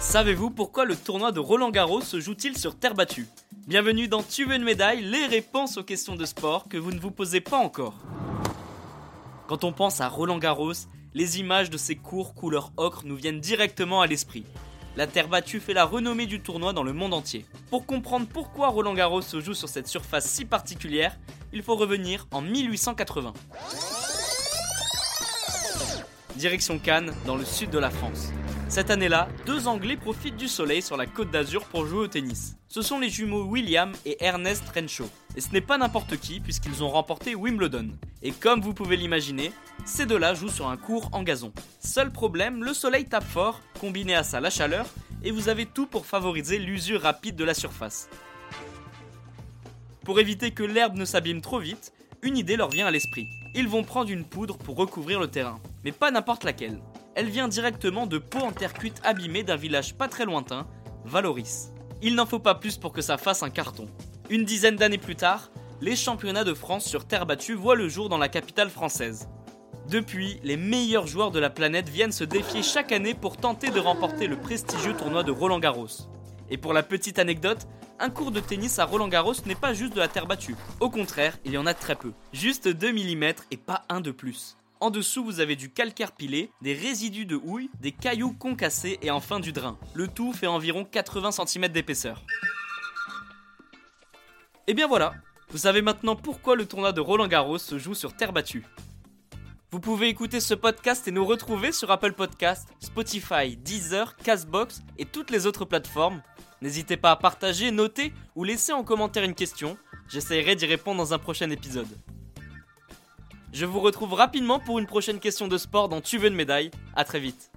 Savez-vous pourquoi le tournoi de Roland Garros se joue-t-il sur terre battue Bienvenue dans Tu veux une médaille, les réponses aux questions de sport que vous ne vous posez pas encore. Quand on pense à Roland Garros, les images de ces cours couleur ocre nous viennent directement à l'esprit. La terre battue fait la renommée du tournoi dans le monde entier. Pour comprendre pourquoi Roland Garros se joue sur cette surface si particulière, il faut revenir en 1880. Direction Cannes, dans le sud de la France. Cette année-là, deux Anglais profitent du soleil sur la côte d'Azur pour jouer au tennis. Ce sont les jumeaux William et Ernest Renshaw. Et ce n'est pas n'importe qui puisqu'ils ont remporté Wimbledon. Et comme vous pouvez l'imaginer, ces deux-là jouent sur un court en gazon. Seul problème, le soleil tape fort, combiné à ça la chaleur, et vous avez tout pour favoriser l'usure rapide de la surface. Pour éviter que l'herbe ne s'abîme trop vite, une idée leur vient à l'esprit. Ils vont prendre une poudre pour recouvrir le terrain, mais pas n'importe laquelle elle vient directement de peau en terre cuite abîmée d'un village pas très lointain, Valoris. Il n'en faut pas plus pour que ça fasse un carton. Une dizaine d'années plus tard, les championnats de France sur terre battue voient le jour dans la capitale française. Depuis, les meilleurs joueurs de la planète viennent se défier chaque année pour tenter de remporter le prestigieux tournoi de Roland Garros. Et pour la petite anecdote, un cours de tennis à Roland Garros n'est pas juste de la terre battue. Au contraire, il y en a très peu. Juste 2 mm et pas un de plus. En dessous, vous avez du calcaire pilé, des résidus de houille, des cailloux concassés et enfin du drain. Le tout fait environ 80 cm d'épaisseur. Et bien voilà, vous savez maintenant pourquoi le tournoi de Roland Garros se joue sur terre battue. Vous pouvez écouter ce podcast et nous retrouver sur Apple Podcast, Spotify, Deezer, Castbox et toutes les autres plateformes. N'hésitez pas à partager, noter ou laisser en commentaire une question. J'essaierai d'y répondre dans un prochain épisode. Je vous retrouve rapidement pour une prochaine question de sport dans Tu veux une médaille. A très vite.